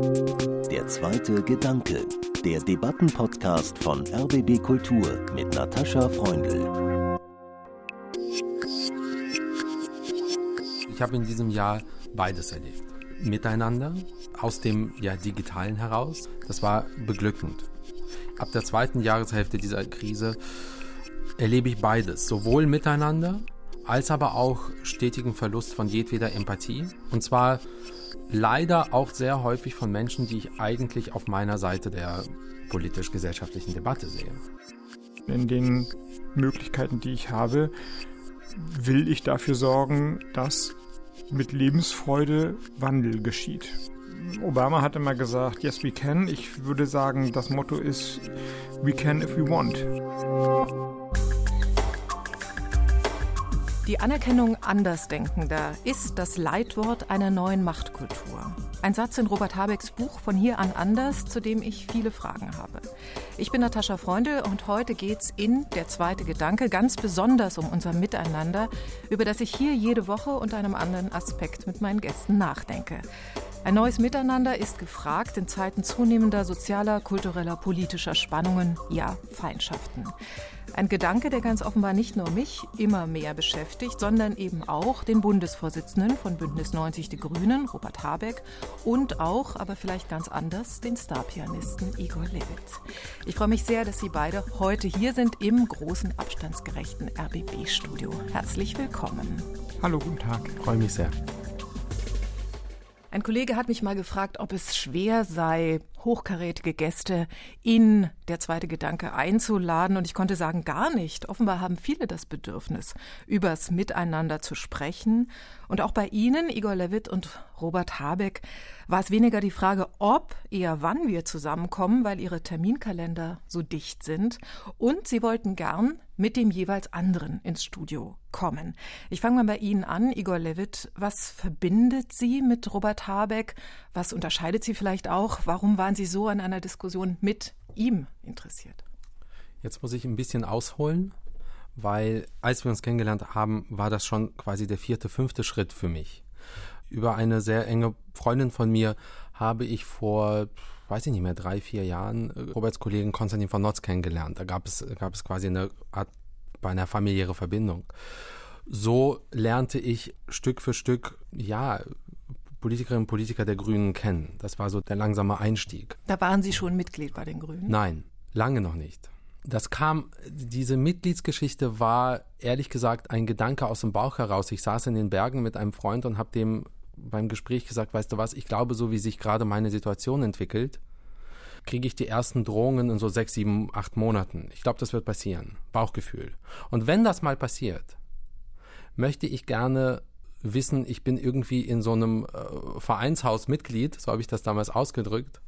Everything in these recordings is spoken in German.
Der zweite Gedanke, der Debattenpodcast von RBB Kultur mit Natascha Freundl. Ich habe in diesem Jahr beides erlebt. Miteinander, aus dem ja, Digitalen heraus. Das war beglückend. Ab der zweiten Jahreshälfte dieser Krise erlebe ich beides. Sowohl miteinander, als aber auch stetigen Verlust von jedweder Empathie. Und zwar leider auch sehr häufig von Menschen, die ich eigentlich auf meiner Seite der politisch-gesellschaftlichen Debatte sehe. In den Möglichkeiten, die ich habe, will ich dafür sorgen, dass mit Lebensfreude Wandel geschieht. Obama hat immer gesagt, yes we can. Ich würde sagen, das Motto ist, we can if we want. Die Anerkennung Andersdenkender ist das Leitwort einer neuen Machtkultur. Ein Satz in Robert Habecks Buch Von hier an anders, zu dem ich viele Fragen habe. Ich bin Natascha Freundl und heute geht's in Der zweite Gedanke ganz besonders um unser Miteinander, über das ich hier jede Woche unter einem anderen Aspekt mit meinen Gästen nachdenke. Ein neues Miteinander ist gefragt in Zeiten zunehmender sozialer, kultureller, politischer Spannungen, ja Feindschaften. Ein Gedanke, der ganz offenbar nicht nur mich immer mehr beschäftigt, sondern eben auch den Bundesvorsitzenden von Bündnis 90 Die Grünen, Robert Habeck, und auch, aber vielleicht ganz anders, den Starpianisten Igor Levit. Ich freue mich sehr, dass Sie beide heute hier sind im großen, abstandsgerechten RBB-Studio. Herzlich willkommen. Hallo, guten Tag. Freue mich sehr. Ein Kollege hat mich mal gefragt, ob es schwer sei, hochkarätige Gäste in der zweite Gedanke einzuladen. Und ich konnte sagen, gar nicht. Offenbar haben viele das Bedürfnis, übers Miteinander zu sprechen. Und auch bei Ihnen, Igor Levitt und Robert Habeck, war es weniger die Frage, ob, eher wann wir zusammenkommen, weil Ihre Terminkalender so dicht sind. Und Sie wollten gern mit dem jeweils anderen ins Studio kommen. Ich fange mal bei Ihnen an, Igor Levitt. Was verbindet Sie mit Robert Habeck? Was unterscheidet Sie vielleicht auch? Warum waren Sie so an einer Diskussion mit ihm interessiert? Jetzt muss ich ein bisschen ausholen, weil als wir uns kennengelernt haben, war das schon quasi der vierte, fünfte Schritt für mich. Über eine sehr enge Freundin von mir habe ich vor, weiß ich nicht mehr, drei, vier Jahren äh, Roberts Kollegen Konstantin von Notz kennengelernt. Da gab es, gab es quasi eine Art, bei einer familiäre Verbindung. So lernte ich Stück für Stück, ja, Politikerinnen und Politiker der Grünen kennen. Das war so der langsame Einstieg. Da waren Sie schon Mitglied bei den Grünen? Nein, lange noch nicht. Das kam, diese Mitgliedsgeschichte war ehrlich gesagt ein Gedanke aus dem Bauch heraus. Ich saß in den Bergen mit einem Freund und habe dem beim Gespräch gesagt, weißt du was, ich glaube, so wie sich gerade meine Situation entwickelt, kriege ich die ersten Drohungen in so sechs, sieben, acht Monaten. Ich glaube, das wird passieren. Bauchgefühl. Und wenn das mal passiert, möchte ich gerne wissen, ich bin irgendwie in so einem äh, Vereinshaus Mitglied, so habe ich das damals ausgedrückt,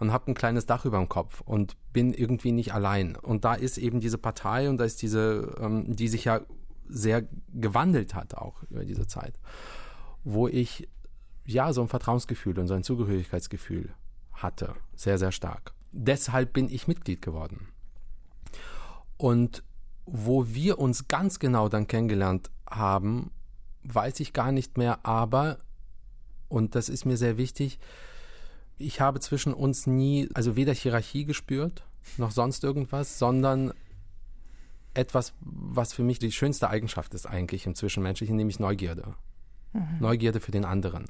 und habe ein kleines Dach über dem Kopf und bin irgendwie nicht allein. Und da ist eben diese Partei und da ist diese, ähm, die sich ja sehr gewandelt hat auch über diese Zeit wo ich ja so ein Vertrauensgefühl und so ein Zugehörigkeitsgefühl hatte, sehr, sehr stark. Deshalb bin ich Mitglied geworden. Und wo wir uns ganz genau dann kennengelernt haben, weiß ich gar nicht mehr, aber, und das ist mir sehr wichtig, ich habe zwischen uns nie, also weder Hierarchie gespürt, noch sonst irgendwas, sondern etwas, was für mich die schönste Eigenschaft ist eigentlich im Zwischenmenschlichen, nämlich Neugierde. Mhm. Neugierde für den anderen.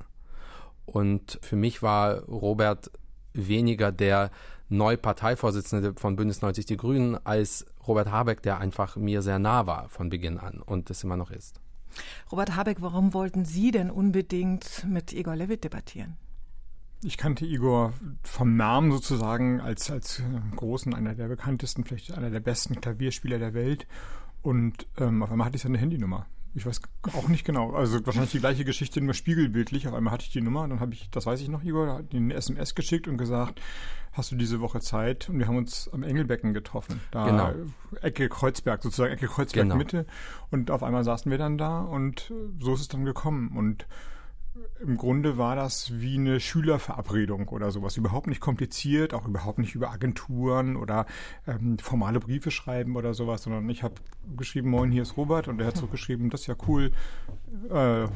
Und für mich war Robert weniger der neue Parteivorsitzende von Bündnis 90 Die Grünen als Robert Habeck, der einfach mir sehr nah war von Beginn an und das immer noch ist. Robert Habeck, warum wollten Sie denn unbedingt mit Igor Levit debattieren? Ich kannte Igor vom Namen sozusagen als, als großen, einer der bekanntesten, vielleicht einer der besten Klavierspieler der Welt. Und ähm, auf einmal hatte ich seine Handynummer. Ich weiß auch nicht genau. Also wahrscheinlich die gleiche Geschichte, nur spiegelbildlich. Auf einmal hatte ich die Nummer, dann habe ich, das weiß ich noch, Igor, eine SMS geschickt und gesagt, hast du diese Woche Zeit? Und wir haben uns am Engelbecken getroffen. Da genau. Ecke Kreuzberg, sozusagen Ecke Kreuzberg genau. Mitte. Und auf einmal saßen wir dann da und so ist es dann gekommen. Und im Grunde war das wie eine Schülerverabredung oder sowas. Überhaupt nicht kompliziert, auch überhaupt nicht über Agenturen oder ähm, formale Briefe schreiben oder sowas, sondern ich habe geschrieben, moin, hier ist Robert und er hat zurückgeschrieben, das ist ja cool, äh,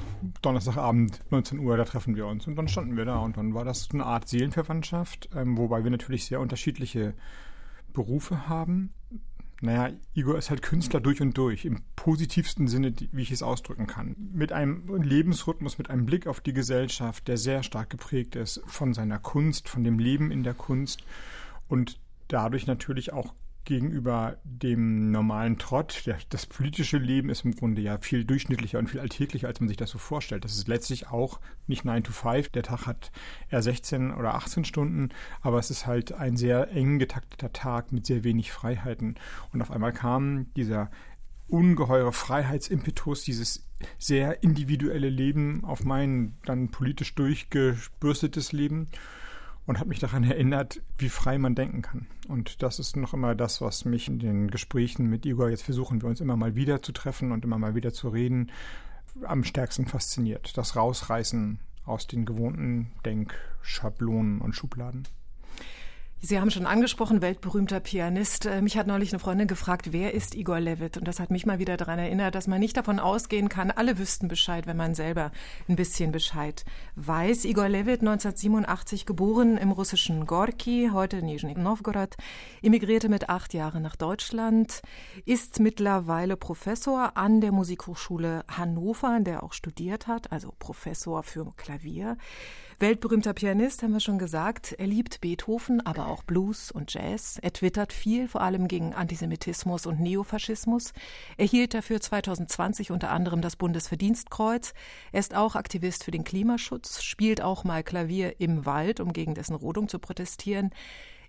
Donnerstagabend, 19 Uhr, da treffen wir uns. Und dann standen wir da und dann war das eine Art Seelenverwandtschaft, ähm, wobei wir natürlich sehr unterschiedliche Berufe haben naja, Igor ist halt Künstler durch und durch, im positivsten Sinne, wie ich es ausdrücken kann. Mit einem Lebensrhythmus, mit einem Blick auf die Gesellschaft, der sehr stark geprägt ist von seiner Kunst, von dem Leben in der Kunst und dadurch natürlich auch gegenüber dem normalen Trott. Das politische Leben ist im Grunde ja viel durchschnittlicher und viel alltäglicher, als man sich das so vorstellt. Das ist letztlich auch nicht 9 to 5. Der Tag hat eher 16 oder 18 Stunden, aber es ist halt ein sehr eng getakteter Tag mit sehr wenig Freiheiten. Und auf einmal kam dieser ungeheure Freiheitsimpetus, dieses sehr individuelle Leben auf mein dann politisch durchgebürstetes Leben und hat mich daran erinnert, wie frei man denken kann. Und das ist noch immer das, was mich in den Gesprächen mit Igor, jetzt versuchen wir uns immer mal wieder zu treffen und immer mal wieder zu reden, am stärksten fasziniert. Das Rausreißen aus den gewohnten Denkschablonen und Schubladen. Sie haben schon angesprochen, weltberühmter Pianist. Äh, mich hat neulich eine Freundin gefragt, wer ist Igor Levit? Und das hat mich mal wieder daran erinnert, dass man nicht davon ausgehen kann, alle wüssten Bescheid, wenn man selber ein bisschen Bescheid weiß. Igor Levit, 1987 geboren im russischen Gorki, heute Nizhny Novgorod, emigrierte mit acht Jahren nach Deutschland, ist mittlerweile Professor an der Musikhochschule Hannover, an der er auch studiert hat, also Professor für Klavier. Weltberühmter Pianist, haben wir schon gesagt. Er liebt Beethoven, aber auch Blues und Jazz. Er twittert viel, vor allem gegen Antisemitismus und Neofaschismus. Er hielt dafür 2020 unter anderem das Bundesverdienstkreuz. Er ist auch Aktivist für den Klimaschutz, spielt auch mal Klavier im Wald, um gegen dessen Rodung zu protestieren.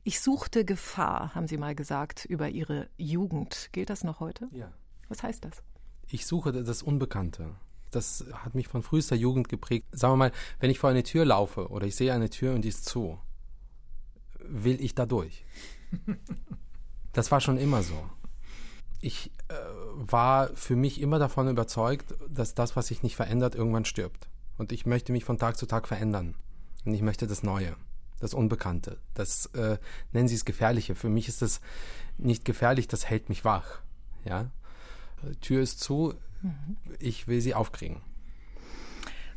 Ich suchte Gefahr, haben Sie mal gesagt, über Ihre Jugend. Gilt das noch heute? Ja. Was heißt das? Ich suche das Unbekannte das hat mich von frühester Jugend geprägt. Sagen wir mal, wenn ich vor eine Tür laufe oder ich sehe eine Tür und die ist zu, will ich da durch. Das war schon immer so. Ich äh, war für mich immer davon überzeugt, dass das, was sich nicht verändert, irgendwann stirbt. Und ich möchte mich von Tag zu Tag verändern. Und ich möchte das Neue, das Unbekannte, das äh, nennen Sie es Gefährliche. Für mich ist das nicht gefährlich, das hält mich wach. Ja, Tür ist zu, ich will sie aufkriegen.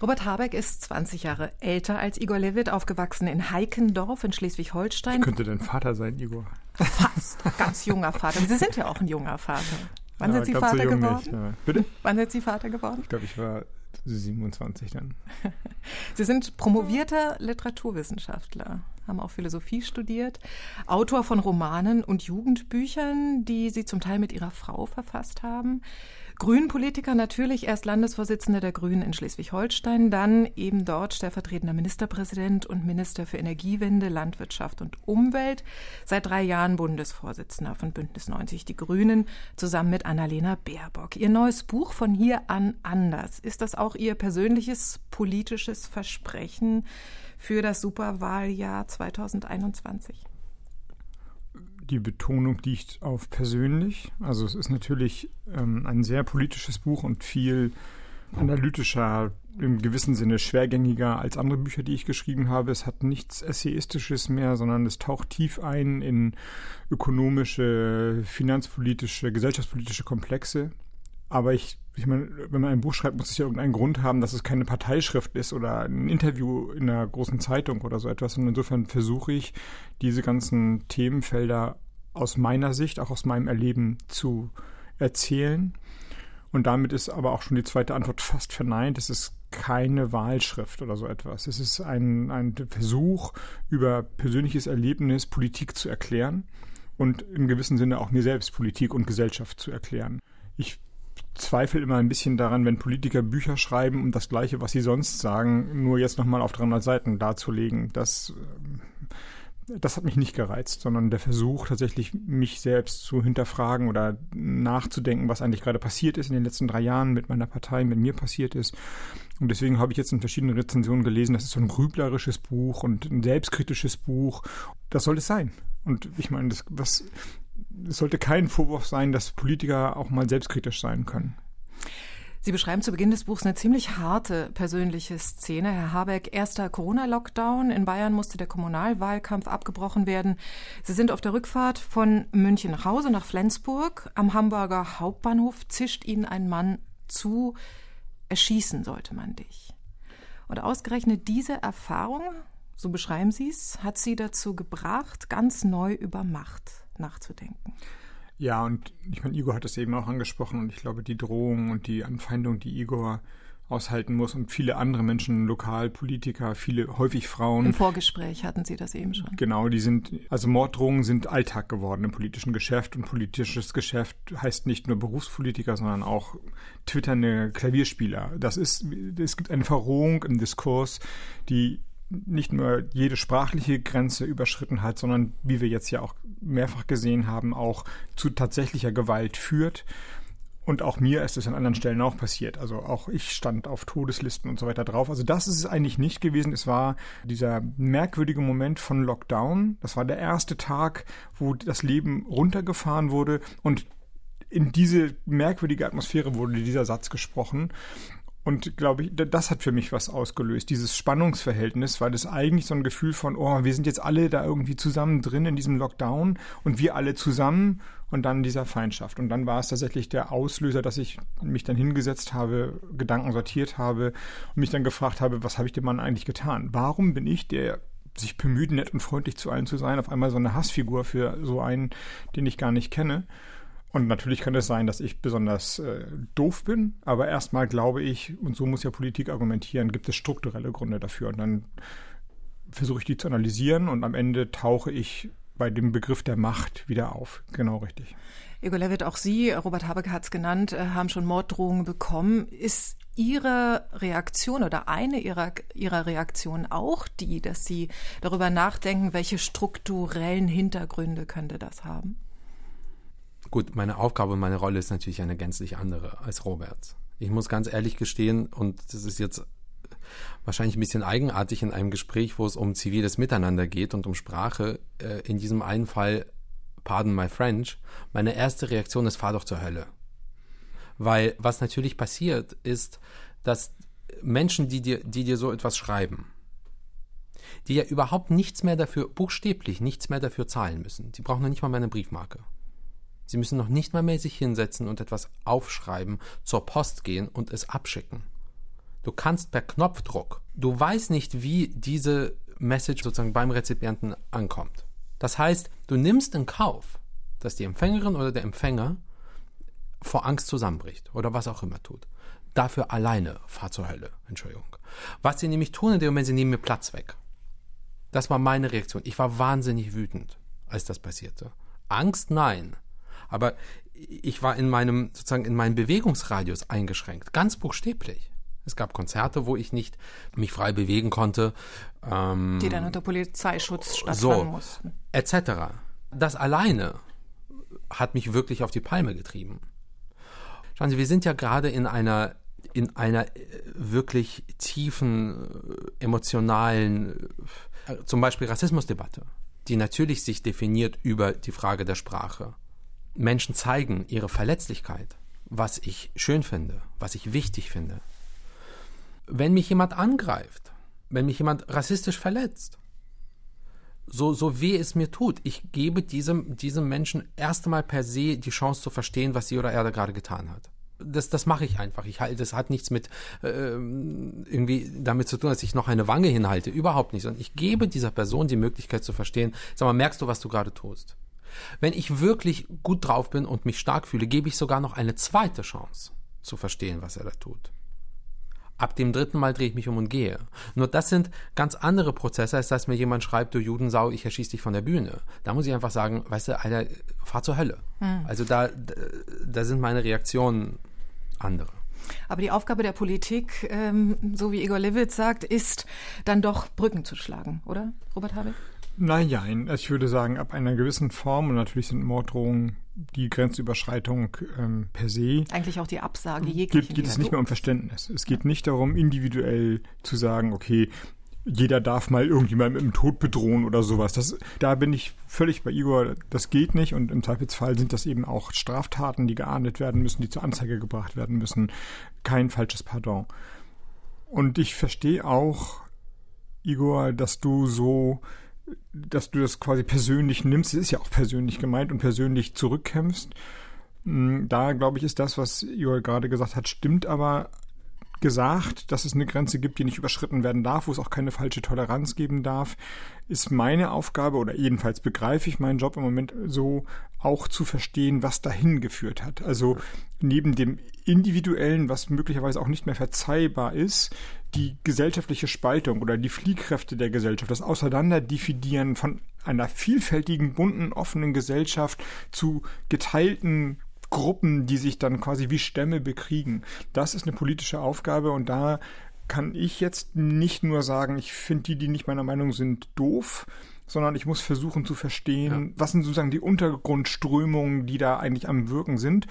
Robert Habeck ist 20 Jahre älter als Igor Levit, aufgewachsen in Heikendorf in Schleswig-Holstein. Ich könnte dein Vater sein, Igor. Fast, ganz junger Vater. Sie sind ja auch ein junger Vater. Wann ja, sind Sie Vater so geworden? Ja. Bitte? Wann sind Sie Vater geworden? Ich glaube, ich war 27 dann. Sie sind promovierter Literaturwissenschaftler, haben auch Philosophie studiert, Autor von Romanen und Jugendbüchern, die Sie zum Teil mit Ihrer Frau verfasst haben. Grünen-Politiker natürlich, erst Landesvorsitzender der Grünen in Schleswig-Holstein, dann eben dort stellvertretender Ministerpräsident und Minister für Energiewende, Landwirtschaft und Umwelt, seit drei Jahren Bundesvorsitzender von Bündnis 90 Die Grünen, zusammen mit Annalena Baerbock. Ihr neues Buch von hier an anders. Ist das auch Ihr persönliches politisches Versprechen für das Superwahljahr 2021? die Betonung liegt auf persönlich. Also es ist natürlich ähm, ein sehr politisches Buch und viel analytischer, im gewissen Sinne schwergängiger als andere Bücher, die ich geschrieben habe. Es hat nichts Essayistisches mehr, sondern es taucht tief ein in ökonomische, finanzpolitische, gesellschaftspolitische Komplexe. Aber ich, ich meine, wenn man ein Buch schreibt, muss es ja irgendeinen Grund haben, dass es keine Parteischrift ist oder ein Interview in einer großen Zeitung oder so etwas. Und insofern versuche ich, diese ganzen Themenfelder aus meiner Sicht, auch aus meinem Erleben zu erzählen. Und damit ist aber auch schon die zweite Antwort fast verneint. Es ist keine Wahlschrift oder so etwas. Es ist ein, ein Versuch, über persönliches Erlebnis Politik zu erklären und im gewissen Sinne auch mir selbst Politik und Gesellschaft zu erklären. Ich zweifle immer ein bisschen daran, wenn Politiker Bücher schreiben, um das Gleiche, was sie sonst sagen, nur jetzt nochmal auf 300 Seiten darzulegen. Das, das hat mich nicht gereizt, sondern der Versuch, tatsächlich mich selbst zu hinterfragen oder nachzudenken, was eigentlich gerade passiert ist in den letzten drei Jahren mit meiner Partei, mit mir passiert ist. Und deswegen habe ich jetzt in verschiedenen Rezensionen gelesen, das ist so ein grüblerisches Buch und ein selbstkritisches Buch. Das soll es sein. Und ich meine, das, was, es sollte kein Vorwurf sein, dass Politiker auch mal selbstkritisch sein können. Sie beschreiben zu Beginn des Buchs eine ziemlich harte persönliche Szene. Herr Habeck, erster Corona-Lockdown. In Bayern musste der Kommunalwahlkampf abgebrochen werden. Sie sind auf der Rückfahrt von München nach Hause nach Flensburg. Am Hamburger Hauptbahnhof zischt Ihnen ein Mann zu, erschießen sollte man dich. Und ausgerechnet diese Erfahrung, so beschreiben Sie es, hat Sie dazu gebracht, ganz neu über Macht nachzudenken. Ja, und ich meine, Igor hat es eben auch angesprochen und ich glaube, die Drohung und die Anfeindung, die Igor aushalten muss und viele andere Menschen, Lokalpolitiker, viele, häufig Frauen. Im Vorgespräch hatten Sie das eben schon. Genau, die sind, also Morddrohungen sind Alltag geworden im politischen Geschäft und politisches Geschäft heißt nicht nur Berufspolitiker, sondern auch twitternde Klavierspieler. Das ist, es gibt eine Verrohung im Diskurs, die nicht nur jede sprachliche Grenze überschritten hat, sondern wie wir jetzt ja auch mehrfach gesehen haben, auch zu tatsächlicher Gewalt führt. Und auch mir ist es an anderen Stellen auch passiert. Also auch ich stand auf Todeslisten und so weiter drauf. Also das ist es eigentlich nicht gewesen. Es war dieser merkwürdige Moment von Lockdown. Das war der erste Tag, wo das Leben runtergefahren wurde und in diese merkwürdige Atmosphäre wurde dieser Satz gesprochen. Und glaube ich, das hat für mich was ausgelöst, dieses Spannungsverhältnis, weil das eigentlich so ein Gefühl von, oh, wir sind jetzt alle da irgendwie zusammen drin in diesem Lockdown und wir alle zusammen und dann dieser Feindschaft. Und dann war es tatsächlich der Auslöser, dass ich mich dann hingesetzt habe, Gedanken sortiert habe und mich dann gefragt habe, was habe ich dem Mann eigentlich getan? Warum bin ich, der sich bemüht, nett und freundlich zu allen zu sein, auf einmal so eine Hassfigur für so einen, den ich gar nicht kenne? Und natürlich kann es sein, dass ich besonders äh, doof bin, aber erstmal glaube ich, und so muss ja Politik argumentieren, gibt es strukturelle Gründe dafür. Und dann versuche ich die zu analysieren und am Ende tauche ich bei dem Begriff der Macht wieder auf. Genau richtig. Igor Levitt, auch Sie, Robert Habeck hat es genannt, äh, haben schon Morddrohungen bekommen. Ist Ihre Reaktion oder eine Ihrer, Ihrer Reaktionen auch die, dass Sie darüber nachdenken, welche strukturellen Hintergründe könnte das haben? Gut, meine Aufgabe und meine Rolle ist natürlich eine gänzlich andere als Roberts. Ich muss ganz ehrlich gestehen, und das ist jetzt wahrscheinlich ein bisschen eigenartig in einem Gespräch, wo es um ziviles Miteinander geht und um Sprache. Äh, in diesem einen Fall, pardon my French, meine erste Reaktion ist, fahr doch zur Hölle. Weil was natürlich passiert, ist, dass Menschen, die dir, die dir so etwas schreiben, die ja überhaupt nichts mehr dafür, buchstäblich nichts mehr dafür zahlen müssen. Die brauchen noch nicht mal meine Briefmarke. Sie müssen noch nicht mal mehr sich hinsetzen und etwas aufschreiben, zur Post gehen und es abschicken. Du kannst per Knopfdruck, du weißt nicht, wie diese Message sozusagen beim Rezipienten ankommt. Das heißt, du nimmst in Kauf, dass die Empfängerin oder der Empfänger vor Angst zusammenbricht oder was auch immer tut. Dafür alleine fahr zur Hölle, Entschuldigung. Was sie nämlich tun in dem Moment, sie nehmen mir Platz weg. Das war meine Reaktion. Ich war wahnsinnig wütend, als das passierte. Angst, nein. Aber ich war in meinem, sozusagen in meinem Bewegungsradius eingeschränkt, ganz buchstäblich. Es gab Konzerte, wo ich nicht mich frei bewegen konnte. Ähm, Die dann unter Polizeischutz stattfinden so, mussten. Etc. Das alleine hat mich wirklich auf die Palme getrieben. Schauen Sie, wir sind ja gerade in einer in einer äh, wirklich tiefen, äh, emotionalen, äh, zum Beispiel Rassismusdebatte, die natürlich sich definiert über die Frage der Sprache. Menschen zeigen ihre Verletzlichkeit, was ich schön finde, was ich wichtig finde. Wenn mich jemand angreift, wenn mich jemand rassistisch verletzt, so, so weh es mir tut, ich gebe diesem, diesem Menschen erst einmal per se die Chance zu verstehen, was sie oder er da gerade getan hat. Das, das mache ich einfach. Ich das hat nichts mit äh, irgendwie damit zu tun, dass ich noch eine Wange hinhalte. Überhaupt nicht. Sondern ich gebe dieser Person die Möglichkeit zu verstehen. Sag mal, merkst du, was du gerade tust? Wenn ich wirklich gut drauf bin und mich stark fühle, gebe ich sogar noch eine zweite Chance zu verstehen, was er da tut. Ab dem dritten Mal drehe ich mich um und gehe. Nur das sind ganz andere Prozesse, als dass mir jemand schreibt, du Judensau, ich erschieße dich von der Bühne. Da muss ich einfach sagen, weißt du, Alter, fahr zur Hölle. Mhm. Also da, da sind meine Reaktionen andere. Aber die Aufgabe der Politik, ähm, so wie Igor Levitz sagt, ist dann doch Brücken zu schlagen, oder, Robert Habeck? Nein, ich würde sagen, ab einer gewissen Form, und natürlich sind Morddrohungen die Grenzüberschreitung ähm, per se. Eigentlich auch die Absage jeglichen. Geht, geht es nicht mehr um Verständnis. Es geht nicht darum, individuell zu sagen, okay, jeder darf mal irgendjemand mit dem Tod bedrohen oder sowas. Das, da bin ich völlig bei Igor, das geht nicht und im Zweifelsfall sind das eben auch Straftaten, die geahndet werden müssen, die zur Anzeige gebracht werden müssen. Kein falsches Pardon. Und ich verstehe auch, Igor, dass du so, dass du das quasi persönlich nimmst. Es ist ja auch persönlich gemeint und persönlich zurückkämpfst. Hm, da, glaube ich, ist das, was Igor gerade gesagt hat, stimmt aber gesagt, dass es eine Grenze gibt, die nicht überschritten werden darf, wo es auch keine falsche Toleranz geben darf, ist meine Aufgabe oder jedenfalls begreife ich meinen Job im Moment so, auch zu verstehen, was dahin geführt hat. Also neben dem individuellen, was möglicherweise auch nicht mehr verzeihbar ist, die gesellschaftliche Spaltung oder die Fliehkräfte der Gesellschaft, das Auseinanderdividieren von einer vielfältigen, bunten, offenen Gesellschaft zu geteilten Gruppen, die sich dann quasi wie Stämme bekriegen. Das ist eine politische Aufgabe und da kann ich jetzt nicht nur sagen, ich finde die, die nicht meiner Meinung sind, doof, sondern ich muss versuchen zu verstehen, ja. was sind sozusagen die Untergrundströmungen, die da eigentlich am Wirken sind.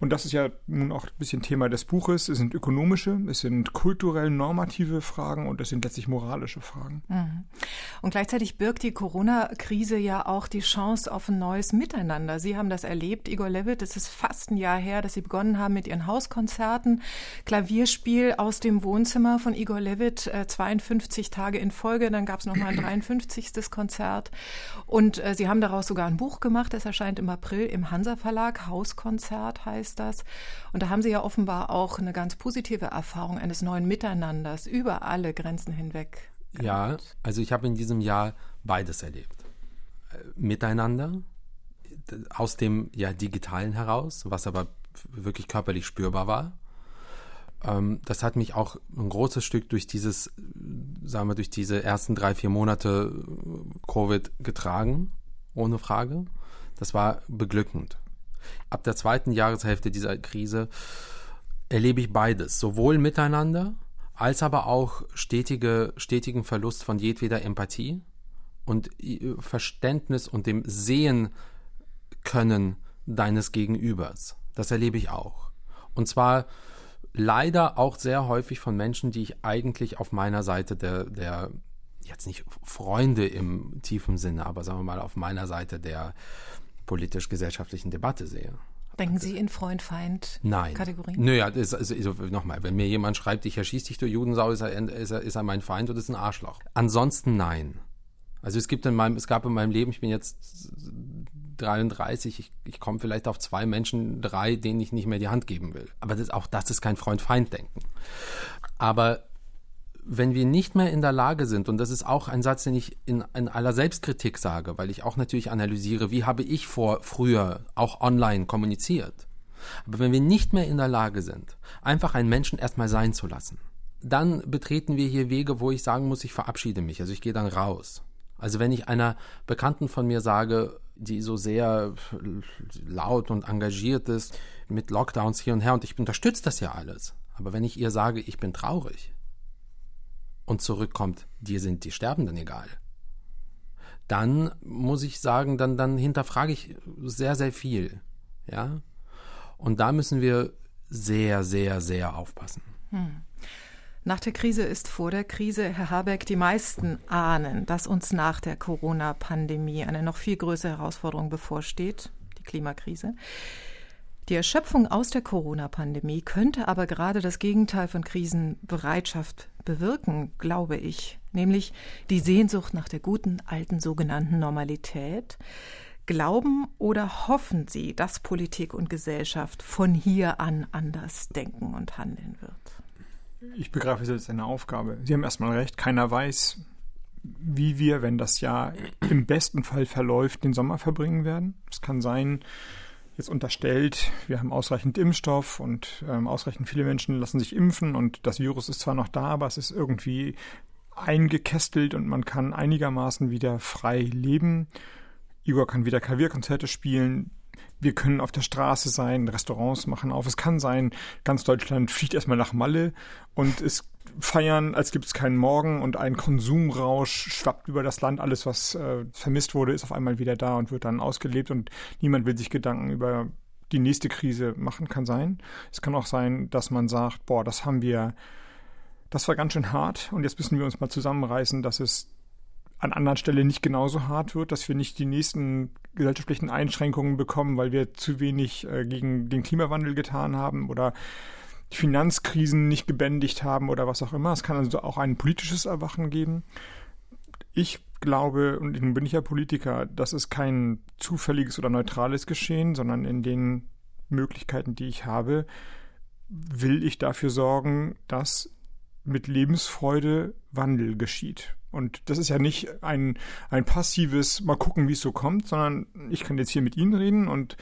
Und das ist ja nun auch ein bisschen Thema des Buches. Es sind ökonomische, es sind kulturell normative Fragen und es sind letztlich moralische Fragen. Mhm. Und gleichzeitig birgt die Corona-Krise ja auch die Chance auf ein neues Miteinander. Sie haben das erlebt, Igor Levitt. Es ist fast ein Jahr her, dass Sie begonnen haben mit Ihren Hauskonzerten. Klavierspiel aus dem Wohnzimmer von Igor Levitt, 52 äh, Tage in Folge. Dann gab es nochmal ein 53. Konzert. Und äh, Sie haben daraus sogar ein Buch gemacht. Das erscheint im April im Hansa Verlag. Hauskonzert heißt ist das. Und da haben Sie ja offenbar auch eine ganz positive Erfahrung eines neuen Miteinanders über alle Grenzen hinweg. Gehabt. Ja, also ich habe in diesem Jahr beides erlebt. Äh, miteinander aus dem ja digitalen heraus, was aber wirklich körperlich spürbar war. Ähm, das hat mich auch ein großes Stück durch dieses, sagen wir, durch diese ersten drei, vier Monate Covid getragen, ohne Frage. Das war beglückend. Ab der zweiten Jahreshälfte dieser Krise erlebe ich beides, sowohl miteinander als aber auch stetige, stetigen Verlust von jedweder Empathie und Verständnis und dem Sehen können deines Gegenübers. Das erlebe ich auch. Und zwar leider auch sehr häufig von Menschen, die ich eigentlich auf meiner Seite der, der jetzt nicht Freunde im tiefen Sinne, aber sagen wir mal auf meiner Seite der, politisch-gesellschaftlichen Debatte sehe. Denken Sie in Freund-Feind-Kategorien? Nein. Naja, also, also, nochmal, wenn mir jemand schreibt, ich erschieße dich, du Judensau, ist er, ist, er, ist er mein Feind oder ist ein Arschloch? Ansonsten nein. Also es gibt in meinem, es gab in meinem Leben, ich bin jetzt 33, ich, ich komme vielleicht auf zwei Menschen, drei, denen ich nicht mehr die Hand geben will. Aber das, auch das ist kein Freund-Feind-Denken. Aber wenn wir nicht mehr in der Lage sind, und das ist auch ein Satz, den ich in, in aller Selbstkritik sage, weil ich auch natürlich analysiere, wie habe ich vor früher auch online kommuniziert. Aber wenn wir nicht mehr in der Lage sind, einfach einen Menschen erstmal sein zu lassen, dann betreten wir hier Wege, wo ich sagen muss, ich verabschiede mich. Also ich gehe dann raus. Also wenn ich einer Bekannten von mir sage, die so sehr laut und engagiert ist mit Lockdowns hier und her und ich unterstütze das ja alles. Aber wenn ich ihr sage, ich bin traurig, und zurückkommt, dir sind die Sterbenden egal, dann muss ich sagen, dann, dann hinterfrage ich sehr, sehr viel. Ja. Und da müssen wir sehr, sehr, sehr aufpassen. Hm. Nach der Krise ist vor der Krise, Herr Habeck, die meisten ahnen, dass uns nach der Corona-Pandemie eine noch viel größere Herausforderung bevorsteht, die Klimakrise. Die Erschöpfung aus der Corona-Pandemie könnte aber gerade das Gegenteil von Krisenbereitschaft bewirken, glaube ich, nämlich die Sehnsucht nach der guten alten sogenannten Normalität. Glauben oder hoffen Sie, dass Politik und Gesellschaft von hier an anders denken und handeln wird? Ich begreife es als eine Aufgabe. Sie haben erstmal recht, keiner weiß, wie wir, wenn das Jahr im besten Fall verläuft, den Sommer verbringen werden. Es kann sein, jetzt unterstellt, wir haben ausreichend Impfstoff und ähm, ausreichend viele Menschen lassen sich impfen und das Virus ist zwar noch da, aber es ist irgendwie eingekästelt und man kann einigermaßen wieder frei leben. Igor kann wieder Klavierkonzerte spielen. Wir können auf der Straße sein, Restaurants machen auf. Es kann sein, ganz Deutschland fliegt erstmal nach Malle und es feiern, als gibt es keinen Morgen und ein Konsumrausch schwappt über das Land. Alles, was äh, vermisst wurde, ist auf einmal wieder da und wird dann ausgelebt und niemand will sich Gedanken über die nächste Krise machen. Kann sein. Es kann auch sein, dass man sagt, boah, das haben wir Das war ganz schön hart und jetzt müssen wir uns mal zusammenreißen, dass es an anderen Stellen nicht genauso hart wird, dass wir nicht die nächsten gesellschaftlichen Einschränkungen bekommen, weil wir zu wenig äh, gegen den Klimawandel getan haben oder die Finanzkrisen nicht gebändigt haben oder was auch immer. Es kann also auch ein politisches Erwachen geben. Ich glaube, und nun bin ich ja Politiker, das ist kein zufälliges oder neutrales Geschehen, sondern in den Möglichkeiten, die ich habe, will ich dafür sorgen, dass mit Lebensfreude Wandel geschieht. Und das ist ja nicht ein, ein passives, mal gucken, wie es so kommt, sondern ich kann jetzt hier mit Ihnen reden und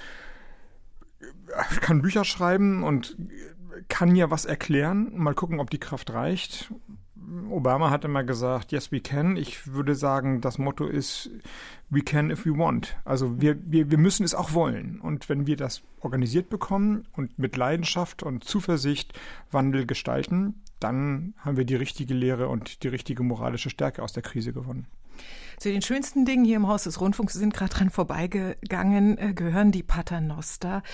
kann Bücher schreiben und kann ja was erklären, mal gucken, ob die Kraft reicht. Obama hat immer gesagt, yes, we can. Ich würde sagen, das Motto ist, we can if we want. Also wir, wir, wir müssen es auch wollen. Und wenn wir das organisiert bekommen und mit Leidenschaft und Zuversicht Wandel gestalten, dann haben wir die richtige Lehre und die richtige moralische Stärke aus der Krise gewonnen. Zu den schönsten Dingen hier im Haus des Rundfunks sind gerade dran vorbeigegangen, äh, gehören die Paternoster.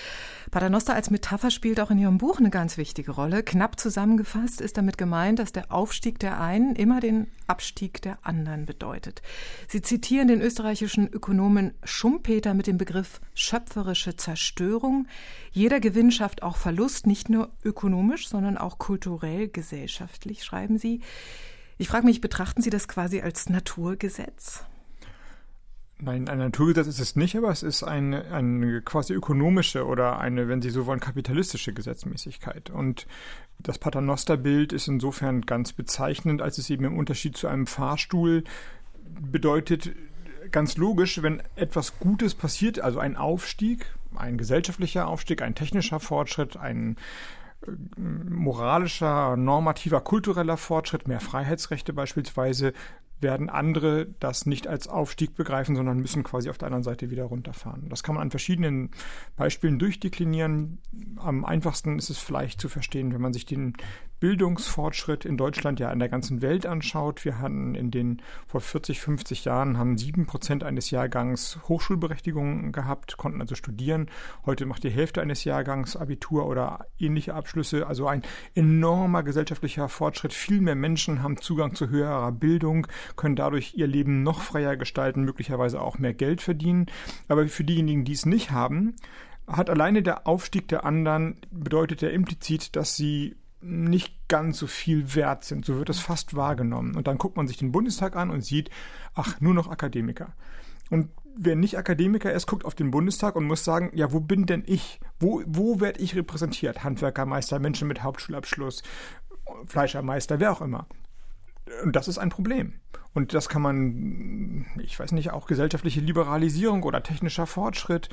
Paternoster als Metapher spielt auch in Ihrem Buch eine ganz wichtige Rolle. Knapp zusammengefasst ist damit gemeint, dass der Aufstieg der einen immer den Abstieg der anderen bedeutet. Sie zitieren den österreichischen Ökonomen Schumpeter mit dem Begriff schöpferische Zerstörung. Jeder Gewinn schafft auch Verlust, nicht nur ökonomisch, sondern auch kulturell, gesellschaftlich, schreiben Sie. Ich frage mich, betrachten Sie das quasi als Naturgesetz? Nein, ein Naturgesetz ist es nicht, aber es ist eine, eine quasi ökonomische oder eine, wenn Sie so wollen, kapitalistische Gesetzmäßigkeit. Und das Paternosterbild ist insofern ganz bezeichnend, als es eben im Unterschied zu einem Fahrstuhl bedeutet, ganz logisch, wenn etwas Gutes passiert, also ein Aufstieg, ein gesellschaftlicher Aufstieg, ein technischer Fortschritt, ein moralischer, normativer, kultureller Fortschritt, mehr Freiheitsrechte beispielsweise, werden andere das nicht als Aufstieg begreifen, sondern müssen quasi auf der anderen Seite wieder runterfahren. Das kann man an verschiedenen Beispielen durchdeklinieren. Am einfachsten ist es vielleicht zu verstehen, wenn man sich den Bildungsfortschritt in Deutschland ja in der ganzen Welt anschaut. Wir hatten in den vor 40, 50 Jahren haben sieben Prozent eines Jahrgangs Hochschulberechtigungen gehabt, konnten also studieren. Heute macht die Hälfte eines Jahrgangs Abitur oder ähnliche Abschlüsse. Also ein enormer gesellschaftlicher Fortschritt. Viel mehr Menschen haben Zugang zu höherer Bildung, können dadurch ihr Leben noch freier gestalten, möglicherweise auch mehr Geld verdienen. Aber für diejenigen, die es nicht haben, hat alleine der Aufstieg der anderen bedeutet ja implizit, dass sie nicht ganz so viel wert sind. So wird es fast wahrgenommen. Und dann guckt man sich den Bundestag an und sieht, ach, nur noch Akademiker. Und wer nicht Akademiker ist, guckt auf den Bundestag und muss sagen, ja, wo bin denn ich? Wo, wo werde ich repräsentiert? Handwerkermeister, Menschen mit Hauptschulabschluss, Fleischermeister, wer auch immer. Und das ist ein Problem. Und das kann man, ich weiß nicht, auch gesellschaftliche Liberalisierung oder technischer Fortschritt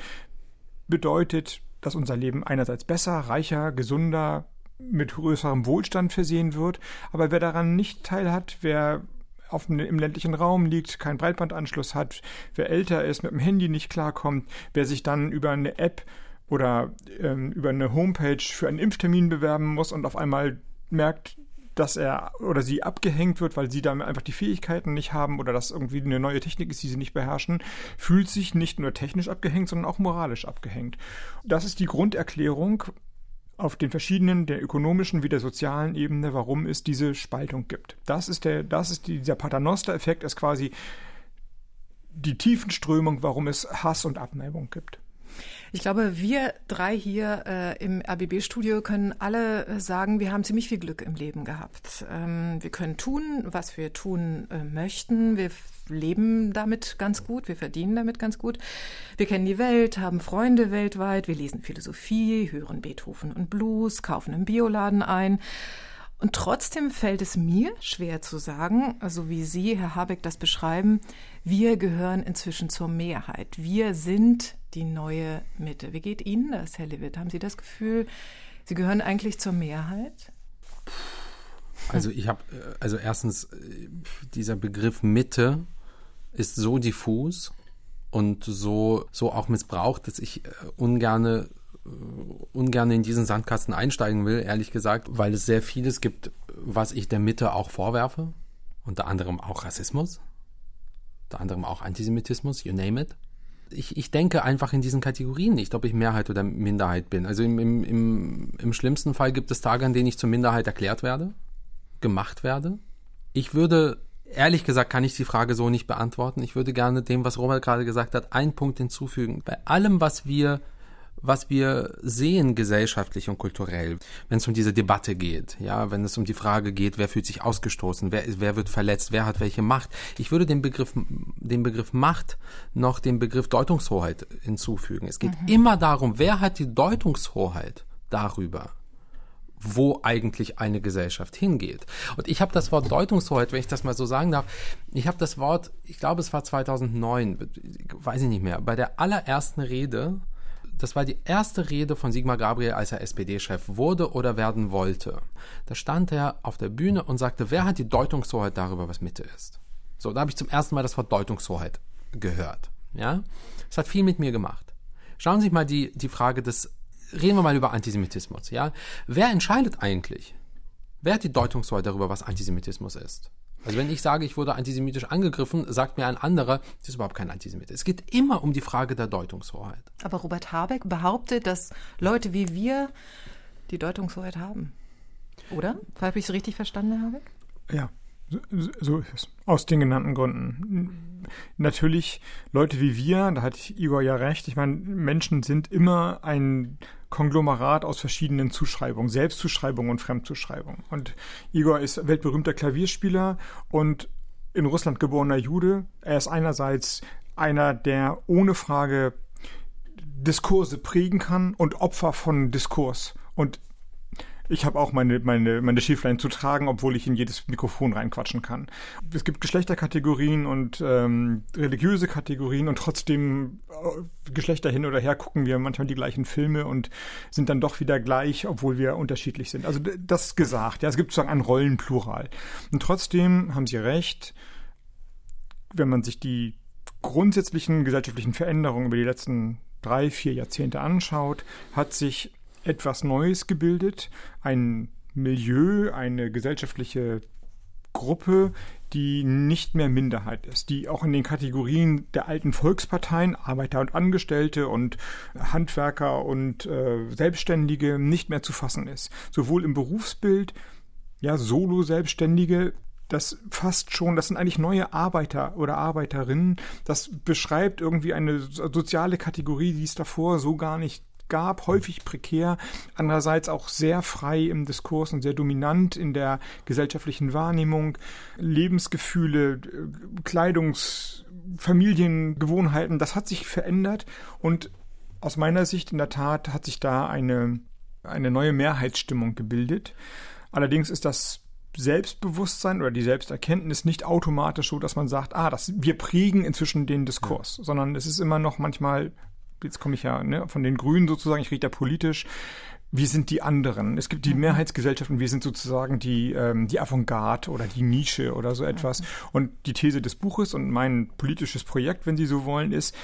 bedeutet, dass unser Leben einerseits besser, reicher, gesunder, mit größerem Wohlstand versehen wird. Aber wer daran nicht teilhat, wer auf, im ländlichen Raum liegt, keinen Breitbandanschluss hat, wer älter ist, mit dem Handy nicht klarkommt, wer sich dann über eine App oder ähm, über eine Homepage für einen Impftermin bewerben muss und auf einmal merkt, dass er oder sie abgehängt wird, weil sie damit einfach die Fähigkeiten nicht haben oder dass irgendwie eine neue Technik ist, die sie nicht beherrschen, fühlt sich nicht nur technisch abgehängt, sondern auch moralisch abgehängt. Das ist die Grunderklärung, auf den verschiedenen, der ökonomischen wie der sozialen Ebene, warum es diese Spaltung gibt. Das ist der, das ist die, dieser Paternoster-Effekt, ist quasi die Tiefenströmung, warum es Hass und Abneigung gibt. Ich glaube, wir drei hier äh, im RBB-Studio können alle äh, sagen, wir haben ziemlich viel Glück im Leben gehabt. Ähm, wir können tun, was wir tun äh, möchten. Wir leben damit ganz gut, wir verdienen damit ganz gut. Wir kennen die Welt, haben Freunde weltweit, wir lesen Philosophie, hören Beethoven und Blues, kaufen im Bioladen ein. Und trotzdem fällt es mir schwer zu sagen, also wie Sie, Herr Habeck, das beschreiben, wir gehören inzwischen zur Mehrheit. Wir sind die neue Mitte. Wie geht Ihnen das, Herr Lewitt? Haben Sie das Gefühl, Sie gehören eigentlich zur Mehrheit? Also ich habe, äh, also erstens, äh, dieser Begriff Mitte ist so diffus und so, so auch missbraucht, dass ich äh, ungerne ungern in diesen Sandkasten einsteigen will, ehrlich gesagt, weil es sehr vieles gibt, was ich der Mitte auch vorwerfe. Unter anderem auch Rassismus, unter anderem auch Antisemitismus, you name it. Ich, ich denke einfach in diesen Kategorien nicht, ob ich Mehrheit oder Minderheit bin. Also im, im, im, im schlimmsten Fall gibt es Tage, an denen ich zur Minderheit erklärt werde gemacht werde. Ich würde, ehrlich gesagt, kann ich die Frage so nicht beantworten. Ich würde gerne dem, was Robert gerade gesagt hat, einen Punkt hinzufügen. Bei allem, was wir was wir sehen gesellschaftlich und kulturell, wenn es um diese Debatte geht, ja, wenn es um die Frage geht, wer fühlt sich ausgestoßen, wer, wer wird verletzt, wer hat welche Macht. Ich würde den Begriff, den Begriff Macht noch den Begriff Deutungshoheit hinzufügen. Es geht mhm. immer darum, wer hat die Deutungshoheit darüber, wo eigentlich eine Gesellschaft hingeht. Und ich habe das Wort Deutungshoheit, wenn ich das mal so sagen darf, ich habe das Wort, ich glaube es war 2009, weiß ich nicht mehr, bei der allerersten Rede das war die erste Rede von Sigmar Gabriel, als er SPD-Chef wurde oder werden wollte. Da stand er auf der Bühne und sagte, wer hat die Deutungshoheit darüber, was Mitte ist? So, da habe ich zum ersten Mal das Wort Deutungshoheit gehört. Ja, das hat viel mit mir gemacht. Schauen Sie sich mal die, die Frage des, reden wir mal über Antisemitismus. Ja, wer entscheidet eigentlich? Wer hat die Deutungshoheit darüber, was Antisemitismus ist? Also wenn ich sage, ich wurde antisemitisch angegriffen, sagt mir ein anderer, das ist überhaupt kein Antisemit. Es geht immer um die Frage der Deutungshoheit. Aber Robert Habeck behauptet, dass Leute wie wir die Deutungshoheit haben. Oder? Habe ich es richtig verstanden, Herr Habeck? Ja, so ist es. Aus den genannten Gründen. Natürlich, Leute wie wir, da hat Igor ja recht, ich meine, Menschen sind immer ein Konglomerat aus verschiedenen Zuschreibungen, Selbstzuschreibungen und Fremdzuschreibungen. Und Igor ist weltberühmter Klavierspieler und in Russland geborener Jude. Er ist einerseits einer, der ohne Frage Diskurse prägen kann und Opfer von Diskurs. Und ich habe auch meine, meine, meine Schieflein zu tragen, obwohl ich in jedes Mikrofon reinquatschen kann. Es gibt Geschlechterkategorien und ähm, religiöse Kategorien und trotzdem äh, Geschlechter hin oder her gucken wir manchmal die gleichen Filme und sind dann doch wieder gleich, obwohl wir unterschiedlich sind. Also das gesagt, ja, es gibt sozusagen ein Rollenplural. Und trotzdem haben Sie recht, wenn man sich die grundsätzlichen gesellschaftlichen Veränderungen über die letzten drei, vier Jahrzehnte anschaut, hat sich etwas Neues gebildet, ein Milieu, eine gesellschaftliche Gruppe, die nicht mehr Minderheit ist, die auch in den Kategorien der alten Volksparteien, Arbeiter und Angestellte und Handwerker und äh, Selbstständige nicht mehr zu fassen ist. Sowohl im Berufsbild, ja, Solo-Selbstständige, das fast schon, das sind eigentlich neue Arbeiter oder Arbeiterinnen. Das beschreibt irgendwie eine soziale Kategorie, die es davor so gar nicht gab, häufig prekär, andererseits auch sehr frei im Diskurs und sehr dominant in der gesellschaftlichen Wahrnehmung, Lebensgefühle, Kleidungs, Familiengewohnheiten, das hat sich verändert und aus meiner Sicht in der Tat hat sich da eine, eine neue Mehrheitsstimmung gebildet. Allerdings ist das Selbstbewusstsein oder die Selbsterkenntnis nicht automatisch so, dass man sagt, ah, das, wir prägen inzwischen den Diskurs, sondern es ist immer noch manchmal jetzt komme ich ja ne, von den Grünen sozusagen, ich rede da politisch, wir sind die anderen. Es gibt die mhm. Mehrheitsgesellschaft und wir sind sozusagen die, ähm, die Avantgarde oder die Nische oder so etwas. Und die These des Buches und mein politisches Projekt, wenn Sie so wollen, ist,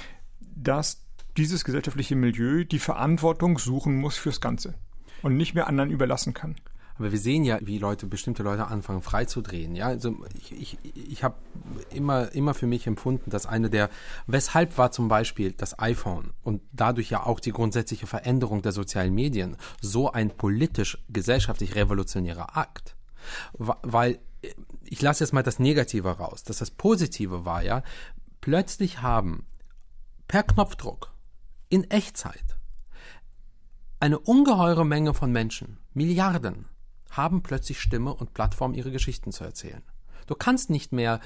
dass dieses gesellschaftliche Milieu die Verantwortung suchen muss fürs Ganze und nicht mehr anderen überlassen kann. Aber wir sehen ja, wie Leute, bestimmte Leute anfangen freizudrehen. Ja, also ich, ich, ich habe immer, immer für mich empfunden, dass eine der, weshalb war zum Beispiel das iPhone und dadurch ja auch die grundsätzliche Veränderung der sozialen Medien so ein politisch, gesellschaftlich revolutionärer Akt. Weil, ich lasse jetzt mal das Negative raus, dass das Positive war, ja, plötzlich haben per Knopfdruck in Echtzeit eine ungeheure Menge von Menschen, Milliarden, haben plötzlich Stimme und Plattform, ihre Geschichten zu erzählen. Du kannst nicht mehr,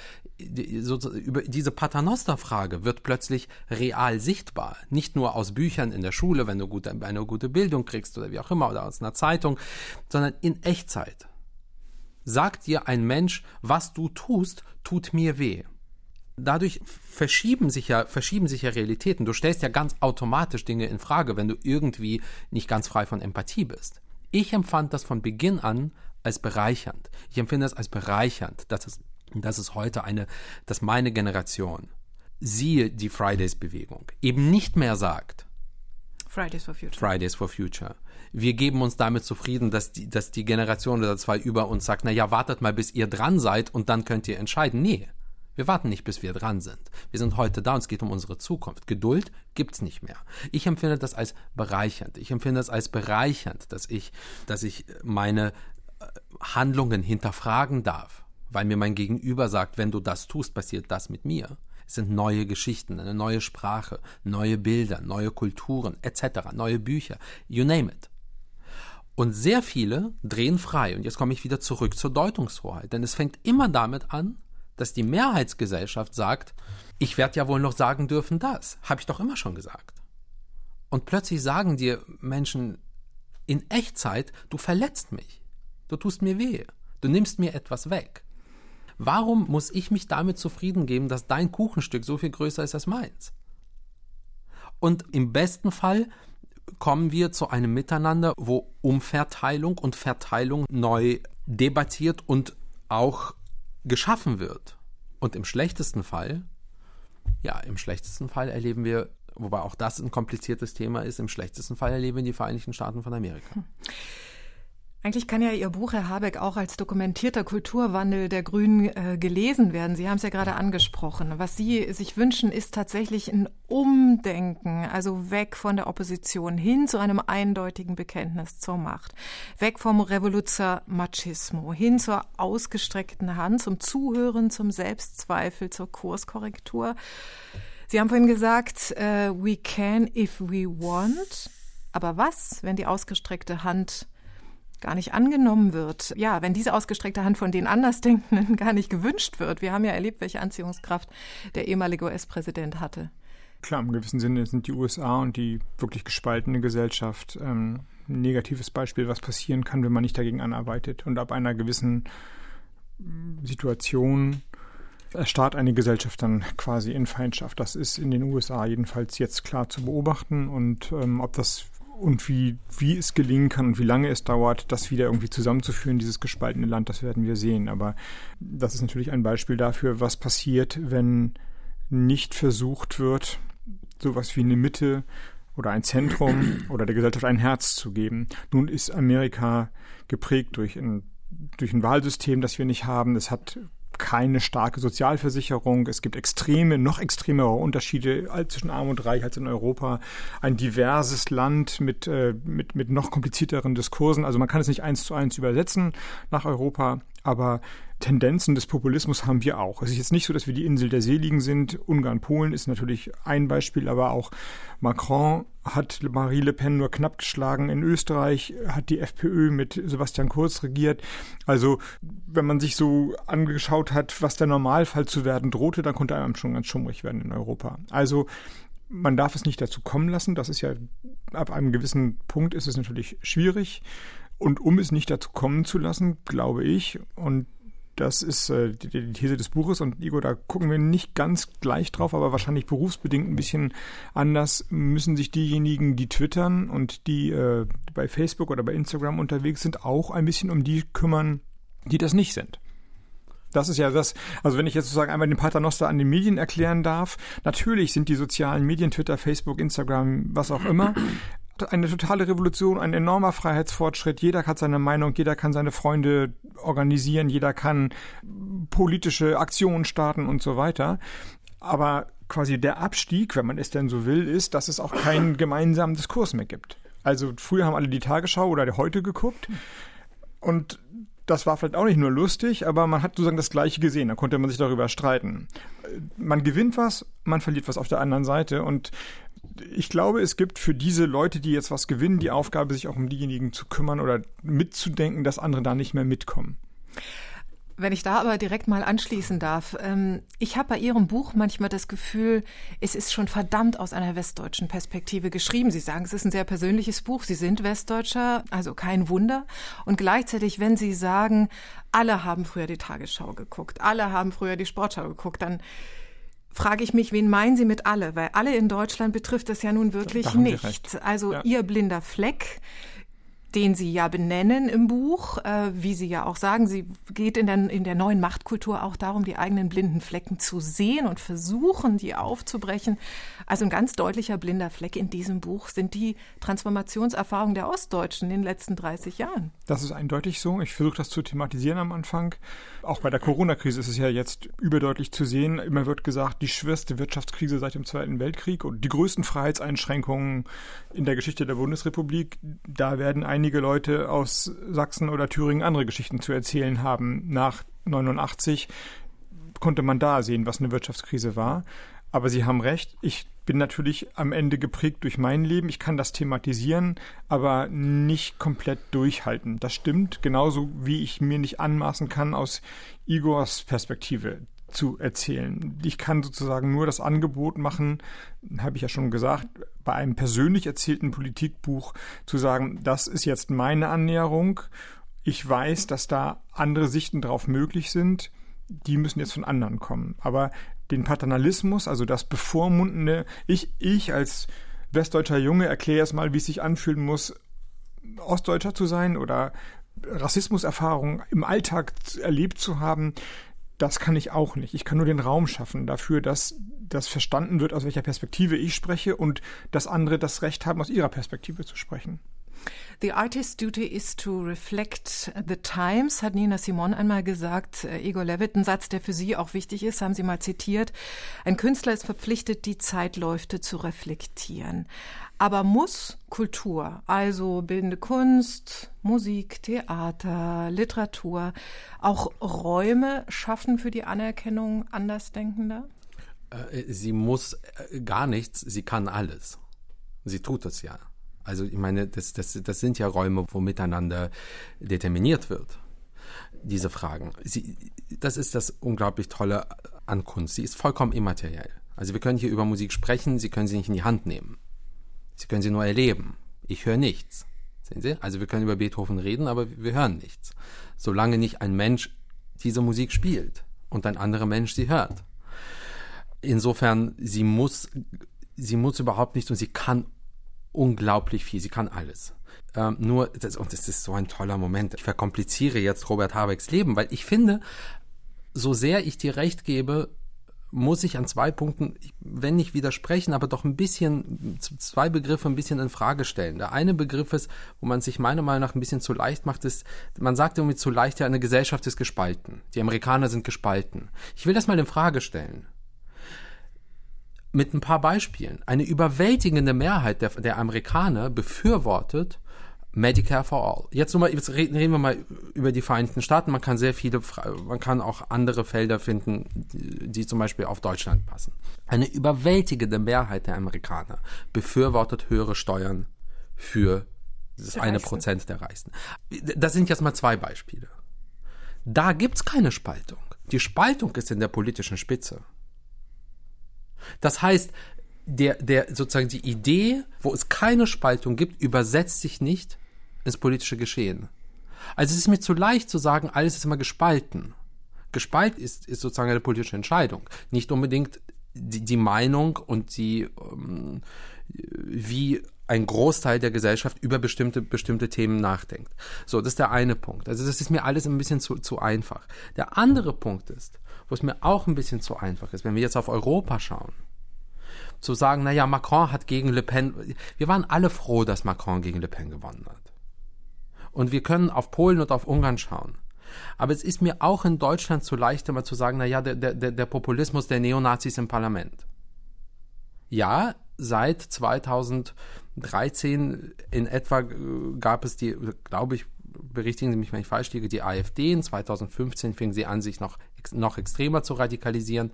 so, über diese Paternoster-Frage wird plötzlich real sichtbar. Nicht nur aus Büchern in der Schule, wenn du gut, eine gute Bildung kriegst oder wie auch immer, oder aus einer Zeitung, sondern in Echtzeit. Sagt dir ein Mensch, was du tust, tut mir weh. Dadurch verschieben sich ja, verschieben sich ja Realitäten. Du stellst ja ganz automatisch Dinge in Frage, wenn du irgendwie nicht ganz frei von Empathie bist. Ich empfand das von Beginn an als bereichernd. Ich empfinde es als bereichernd, dass es, dass es heute eine, dass meine Generation, siehe die Fridays-Bewegung, eben nicht mehr sagt, Fridays for Future. Fridays for Future. Wir geben uns damit zufrieden, dass die, dass die Generation oder zwei über uns sagt, na ja, wartet mal, bis ihr dran seid und dann könnt ihr entscheiden. Nee. Wir warten nicht, bis wir dran sind. Wir sind heute da und es geht um unsere Zukunft. Geduld gibt's nicht mehr. Ich empfinde das als bereichernd. Ich empfinde das als bereichernd, dass ich, dass ich meine Handlungen hinterfragen darf, weil mir mein Gegenüber sagt, wenn du das tust, passiert das mit mir. Es sind neue Geschichten, eine neue Sprache, neue Bilder, neue Kulturen etc., neue Bücher, you name it. Und sehr viele drehen frei. Und jetzt komme ich wieder zurück zur Deutungshoheit. Denn es fängt immer damit an, dass die Mehrheitsgesellschaft sagt, ich werde ja wohl noch sagen dürfen das. Habe ich doch immer schon gesagt. Und plötzlich sagen dir Menschen in Echtzeit, du verletzt mich. Du tust mir weh. Du nimmst mir etwas weg. Warum muss ich mich damit zufrieden geben, dass dein Kuchenstück so viel größer ist als meins? Und im besten Fall kommen wir zu einem Miteinander, wo Umverteilung und Verteilung neu debattiert und auch geschaffen wird. Und im schlechtesten Fall, ja, im schlechtesten Fall erleben wir, wobei auch das ein kompliziertes Thema ist, im schlechtesten Fall erleben wir die Vereinigten Staaten von Amerika. Hm. Eigentlich kann ja Ihr Buch, Herr Habeck, auch als dokumentierter Kulturwandel der Grünen äh, gelesen werden. Sie haben es ja gerade angesprochen. Was Sie sich wünschen, ist tatsächlich ein Umdenken, also weg von der Opposition hin zu einem eindeutigen Bekenntnis zur Macht. Weg vom Revoluzer Machismo hin zur ausgestreckten Hand, zum Zuhören, zum Selbstzweifel, zur Kurskorrektur. Sie haben vorhin gesagt, uh, we can if we want. Aber was, wenn die ausgestreckte Hand gar nicht angenommen wird. Ja, wenn diese ausgestreckte Hand von den Andersdenkenden gar nicht gewünscht wird. Wir haben ja erlebt, welche Anziehungskraft der ehemalige US-Präsident hatte. Klar, im gewissen Sinne sind die USA und die wirklich gespaltene Gesellschaft ähm, ein negatives Beispiel, was passieren kann, wenn man nicht dagegen anarbeitet. Und ab einer gewissen mm, Situation erstarrt eine Gesellschaft dann quasi in Feindschaft. Das ist in den USA jedenfalls jetzt klar zu beobachten. Und ähm, ob das und wie, wie es gelingen kann und wie lange es dauert, das wieder irgendwie zusammenzuführen, dieses gespaltene Land, das werden wir sehen. Aber das ist natürlich ein Beispiel dafür, was passiert, wenn nicht versucht wird, sowas wie eine Mitte oder ein Zentrum oder der Gesellschaft ein Herz zu geben. Nun ist Amerika geprägt durch ein, durch ein Wahlsystem, das wir nicht haben. Es hat keine starke Sozialversicherung. Es gibt extreme, noch extremere Unterschiede zwischen Arm und Reich als in Europa. Ein diverses Land mit, äh, mit, mit noch komplizierteren Diskursen. Also man kann es nicht eins zu eins übersetzen nach Europa, aber Tendenzen des Populismus haben wir auch. Es ist jetzt nicht so, dass wir die Insel der Seligen sind. Ungarn, Polen ist natürlich ein Beispiel, aber auch Macron hat Marie Le Pen nur knapp geschlagen. In Österreich hat die FPÖ mit Sebastian Kurz regiert. Also, wenn man sich so angeschaut hat, was der Normalfall zu werden drohte, dann konnte einem schon ganz schummrig werden in Europa. Also, man darf es nicht dazu kommen lassen. Das ist ja, ab einem gewissen Punkt ist es natürlich schwierig. Und um es nicht dazu kommen zu lassen, glaube ich, und das ist äh, die, die, These des Buches und Igor, da gucken wir nicht ganz gleich drauf, aber wahrscheinlich berufsbedingt ein bisschen anders müssen sich diejenigen, die twittern und die äh, bei Facebook oder bei Instagram unterwegs sind, auch ein bisschen um die kümmern, die das nicht sind. Das ist ja das, also wenn ich jetzt sozusagen einmal den Paternoster an den Medien erklären darf, natürlich sind die sozialen Medien, Twitter, Facebook, Instagram, was auch immer, eine totale Revolution, ein enormer Freiheitsfortschritt. Jeder hat seine Meinung, jeder kann seine Freunde organisieren, jeder kann politische Aktionen starten und so weiter. Aber quasi der Abstieg, wenn man es denn so will, ist, dass es auch keinen gemeinsamen Diskurs mehr gibt. Also früher haben alle die Tagesschau oder die heute geguckt und das war vielleicht auch nicht nur lustig, aber man hat sozusagen das Gleiche gesehen. Da konnte man sich darüber streiten. Man gewinnt was, man verliert was auf der anderen Seite und ich glaube, es gibt für diese Leute, die jetzt was gewinnen, die Aufgabe, sich auch um diejenigen zu kümmern oder mitzudenken, dass andere da nicht mehr mitkommen. Wenn ich da aber direkt mal anschließen darf, ähm, ich habe bei Ihrem Buch manchmal das Gefühl, es ist schon verdammt aus einer westdeutschen Perspektive geschrieben. Sie sagen, es ist ein sehr persönliches Buch. Sie sind Westdeutscher, also kein Wunder. Und gleichzeitig, wenn Sie sagen, alle haben früher die Tagesschau geguckt, alle haben früher die Sportschau geguckt, dann frage ich mich, wen meinen Sie mit alle? Weil alle in Deutschland betrifft das ja nun wirklich nicht. Also ja. Ihr blinder Fleck den Sie ja benennen im Buch, äh, wie Sie ja auch sagen, sie geht in der, in der neuen Machtkultur auch darum, die eigenen blinden Flecken zu sehen und versuchen, die aufzubrechen. Also ein ganz deutlicher blinder Fleck in diesem Buch sind die Transformationserfahrungen der Ostdeutschen in den letzten 30 Jahren. Das ist eindeutig so. Ich versuche das zu thematisieren am Anfang. Auch bei der Corona-Krise ist es ja jetzt überdeutlich zu sehen. Immer wird gesagt, die schwerste Wirtschaftskrise seit dem Zweiten Weltkrieg und die größten Freiheitseinschränkungen in der Geschichte der Bundesrepublik. Da werden ein einige Leute aus Sachsen oder Thüringen andere Geschichten zu erzählen haben. Nach 89 konnte man da sehen, was eine Wirtschaftskrise war. Aber Sie haben recht, ich bin natürlich am Ende geprägt durch mein Leben. Ich kann das thematisieren, aber nicht komplett durchhalten. Das stimmt, genauso wie ich mir nicht anmaßen kann, aus Igors Perspektive zu erzählen. Ich kann sozusagen nur das Angebot machen, habe ich ja schon gesagt, bei einem persönlich erzählten Politikbuch zu sagen, das ist jetzt meine Annäherung. Ich weiß, dass da andere Sichten drauf möglich sind. Die müssen jetzt von anderen kommen. Aber den Paternalismus, also das bevormundende, ich, ich als westdeutscher Junge erkläre erst mal, wie es sich anfühlen muss, Ostdeutscher zu sein oder Rassismuserfahrungen im Alltag erlebt zu haben, das kann ich auch nicht. Ich kann nur den Raum schaffen dafür, dass das verstanden wird, aus welcher Perspektive ich spreche und dass andere das Recht haben, aus ihrer Perspektive zu sprechen. The artist's duty is to reflect the times, hat Nina Simon einmal gesagt. Äh, Igor Levitt, ein Satz, der für Sie auch wichtig ist, haben Sie mal zitiert. Ein Künstler ist verpflichtet, die Zeitläufe zu reflektieren. Aber muss Kultur, also bildende Kunst, Musik, Theater, Literatur, auch Räume schaffen für die Anerkennung Andersdenkender? Äh, sie muss äh, gar nichts, sie kann alles. Sie tut es ja. Also ich meine, das, das, das sind ja Räume, wo miteinander determiniert wird. Diese Fragen. Sie, das ist das unglaublich Tolle an Kunst. Sie ist vollkommen immateriell. Also wir können hier über Musik sprechen, Sie können sie nicht in die Hand nehmen. Sie können sie nur erleben. Ich höre nichts. Sehen Sie? Also wir können über Beethoven reden, aber wir hören nichts. Solange nicht ein Mensch diese Musik spielt und ein anderer Mensch sie hört. Insofern, sie muss, sie muss überhaupt nichts und sie kann unglaublich viel. Sie kann alles. Ähm, nur, das, und das ist so ein toller Moment. Ich verkompliziere jetzt Robert Habecks Leben, weil ich finde, so sehr ich dir recht gebe, muss ich an zwei Punkten, wenn nicht widersprechen, aber doch ein bisschen, zwei Begriffe ein bisschen in Frage stellen. Der eine Begriff ist, wo man sich meiner Meinung nach ein bisschen zu leicht macht, ist, man sagt irgendwie zu leicht, ja, eine Gesellschaft ist gespalten. Die Amerikaner sind gespalten. Ich will das mal in Frage stellen. Mit ein paar Beispielen. Eine überwältigende Mehrheit der, der Amerikaner befürwortet Medicare for All. Jetzt, mal, jetzt reden, reden wir mal über die Vereinigten Staaten. Man kann sehr viele, man kann auch andere Felder finden, die, die zum Beispiel auf Deutschland passen. Eine überwältigende Mehrheit der Amerikaner befürwortet höhere Steuern für das eine Prozent der Reichsten. Das sind jetzt mal zwei Beispiele. Da gibt's keine Spaltung. Die Spaltung ist in der politischen Spitze. Das heißt, der, der sozusagen die Idee, wo es keine Spaltung gibt, übersetzt sich nicht ins politische Geschehen. Also es ist mir zu leicht zu sagen, alles ist immer gespalten. Gespalten ist, ist sozusagen eine politische Entscheidung. Nicht unbedingt die, die Meinung und die, ähm, wie ein Großteil der Gesellschaft über bestimmte, bestimmte Themen nachdenkt. So, das ist der eine Punkt. Also das ist mir alles ein bisschen zu, zu einfach. Der andere Punkt ist, wo es mir auch ein bisschen zu einfach ist, wenn wir jetzt auf Europa schauen, zu sagen, naja, Macron hat gegen Le Pen, wir waren alle froh, dass Macron gegen Le Pen gewonnen hat. Und wir können auf Polen und auf Ungarn schauen. Aber es ist mir auch in Deutschland zu leicht, immer zu sagen, na ja, der, der, der Populismus der Neonazis im Parlament. Ja, seit 2013 in etwa gab es die, glaube ich, berichtigen Sie mich, wenn ich falsch liege, die AfD. In 2015 fing sie an, sich noch, noch extremer zu radikalisieren.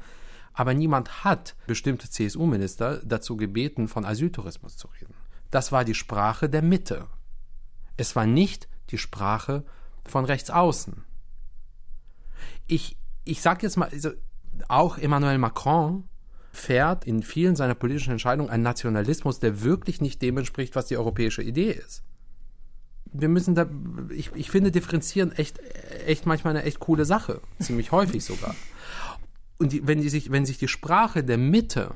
Aber niemand hat bestimmte CSU-Minister dazu gebeten, von Asyltourismus zu reden. Das war die Sprache der Mitte. Es war nicht die Sprache von rechts außen. Ich, ich sage jetzt mal, also auch Emmanuel Macron fährt in vielen seiner politischen Entscheidungen einen Nationalismus, der wirklich nicht dem entspricht, was die europäische Idee ist. Wir müssen da, ich, ich finde differenzieren echt, echt manchmal eine echt coole Sache. Ziemlich häufig sogar. Und die, wenn, die sich, wenn sich die Sprache der Mitte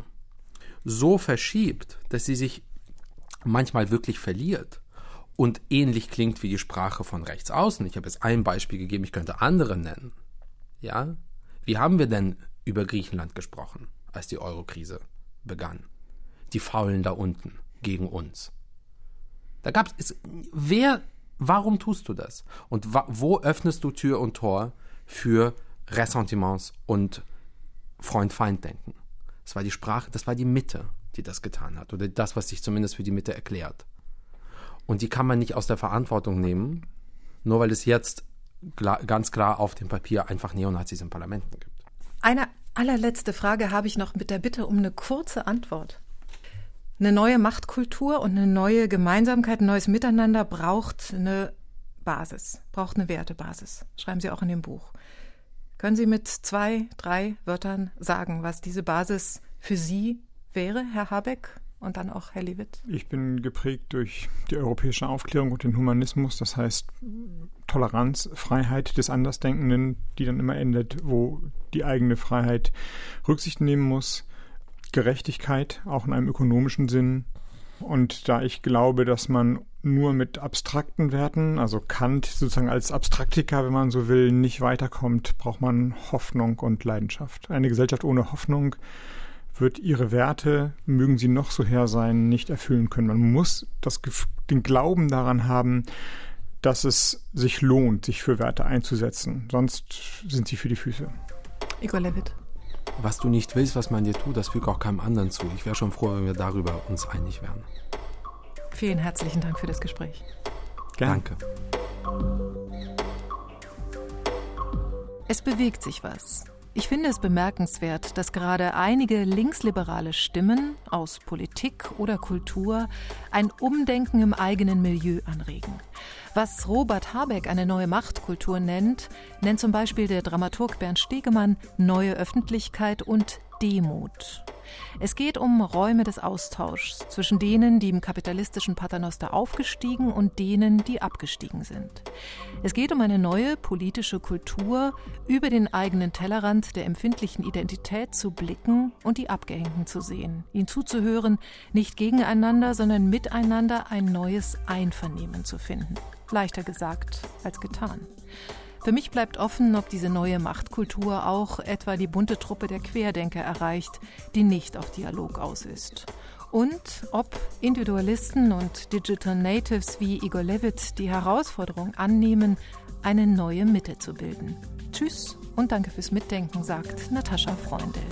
so verschiebt, dass sie sich manchmal wirklich verliert, und ähnlich klingt wie die Sprache von rechts außen. Ich habe jetzt ein Beispiel gegeben, ich könnte andere nennen. Ja? Wie haben wir denn über Griechenland gesprochen, als die Eurokrise begann? Die Faulen da unten gegen uns. Da gab es, wer, warum tust du das? Und wo öffnest du Tür und Tor für Ressentiments und Freund-Feind-Denken? Das war die Sprache, das war die Mitte, die das getan hat. Oder das, was sich zumindest für die Mitte erklärt. Und die kann man nicht aus der Verantwortung nehmen, nur weil es jetzt ganz klar auf dem Papier einfach Neonazis im Parlamenten gibt. Eine allerletzte Frage habe ich noch mit der Bitte um eine kurze Antwort. Eine neue Machtkultur und eine neue Gemeinsamkeit, ein neues Miteinander braucht eine Basis, braucht eine Wertebasis. Schreiben Sie auch in dem Buch. Können Sie mit zwei, drei Wörtern sagen, was diese Basis für Sie wäre, Herr Habeck? und dann auch Herr Lewitt? Ich bin geprägt durch die europäische Aufklärung und den Humanismus, das heißt Toleranz, Freiheit des Andersdenkenden, die dann immer endet, wo die eigene Freiheit Rücksicht nehmen muss, Gerechtigkeit, auch in einem ökonomischen Sinn. Und da ich glaube, dass man nur mit abstrakten Werten, also Kant sozusagen als Abstraktiker, wenn man so will, nicht weiterkommt, braucht man Hoffnung und Leidenschaft. Eine Gesellschaft ohne Hoffnung wird ihre Werte, mögen sie noch so her sein, nicht erfüllen können. Man muss das, den Glauben daran haben, dass es sich lohnt, sich für Werte einzusetzen. Sonst sind sie für die Füße. Igor Levit. Was du nicht willst, was man dir tut, das fügt auch keinem anderen zu. Ich wäre schon froh, wenn wir darüber uns einig wären. Vielen herzlichen Dank für das Gespräch. Gerne. Danke. Es bewegt sich was. Ich finde es bemerkenswert, dass gerade einige linksliberale Stimmen aus Politik oder Kultur ein Umdenken im eigenen Milieu anregen. Was Robert Habeck eine neue Machtkultur nennt, nennt zum Beispiel der Dramaturg Bernd Stegemann neue Öffentlichkeit und Demut. Es geht um Räume des Austauschs zwischen denen, die im kapitalistischen Paternoster aufgestiegen und denen, die abgestiegen sind. Es geht um eine neue politische Kultur, über den eigenen Tellerrand der empfindlichen Identität zu blicken und die Abgehängten zu sehen, ihnen zuzuhören, nicht gegeneinander, sondern miteinander ein neues Einvernehmen zu finden. Leichter gesagt als getan. Für mich bleibt offen, ob diese neue Machtkultur auch etwa die bunte Truppe der Querdenker erreicht, die nicht auf Dialog aus ist. Und ob Individualisten und Digital Natives wie Igor Levit die Herausforderung annehmen, eine neue Mitte zu bilden. Tschüss und danke fürs Mitdenken, sagt Natascha Freundel.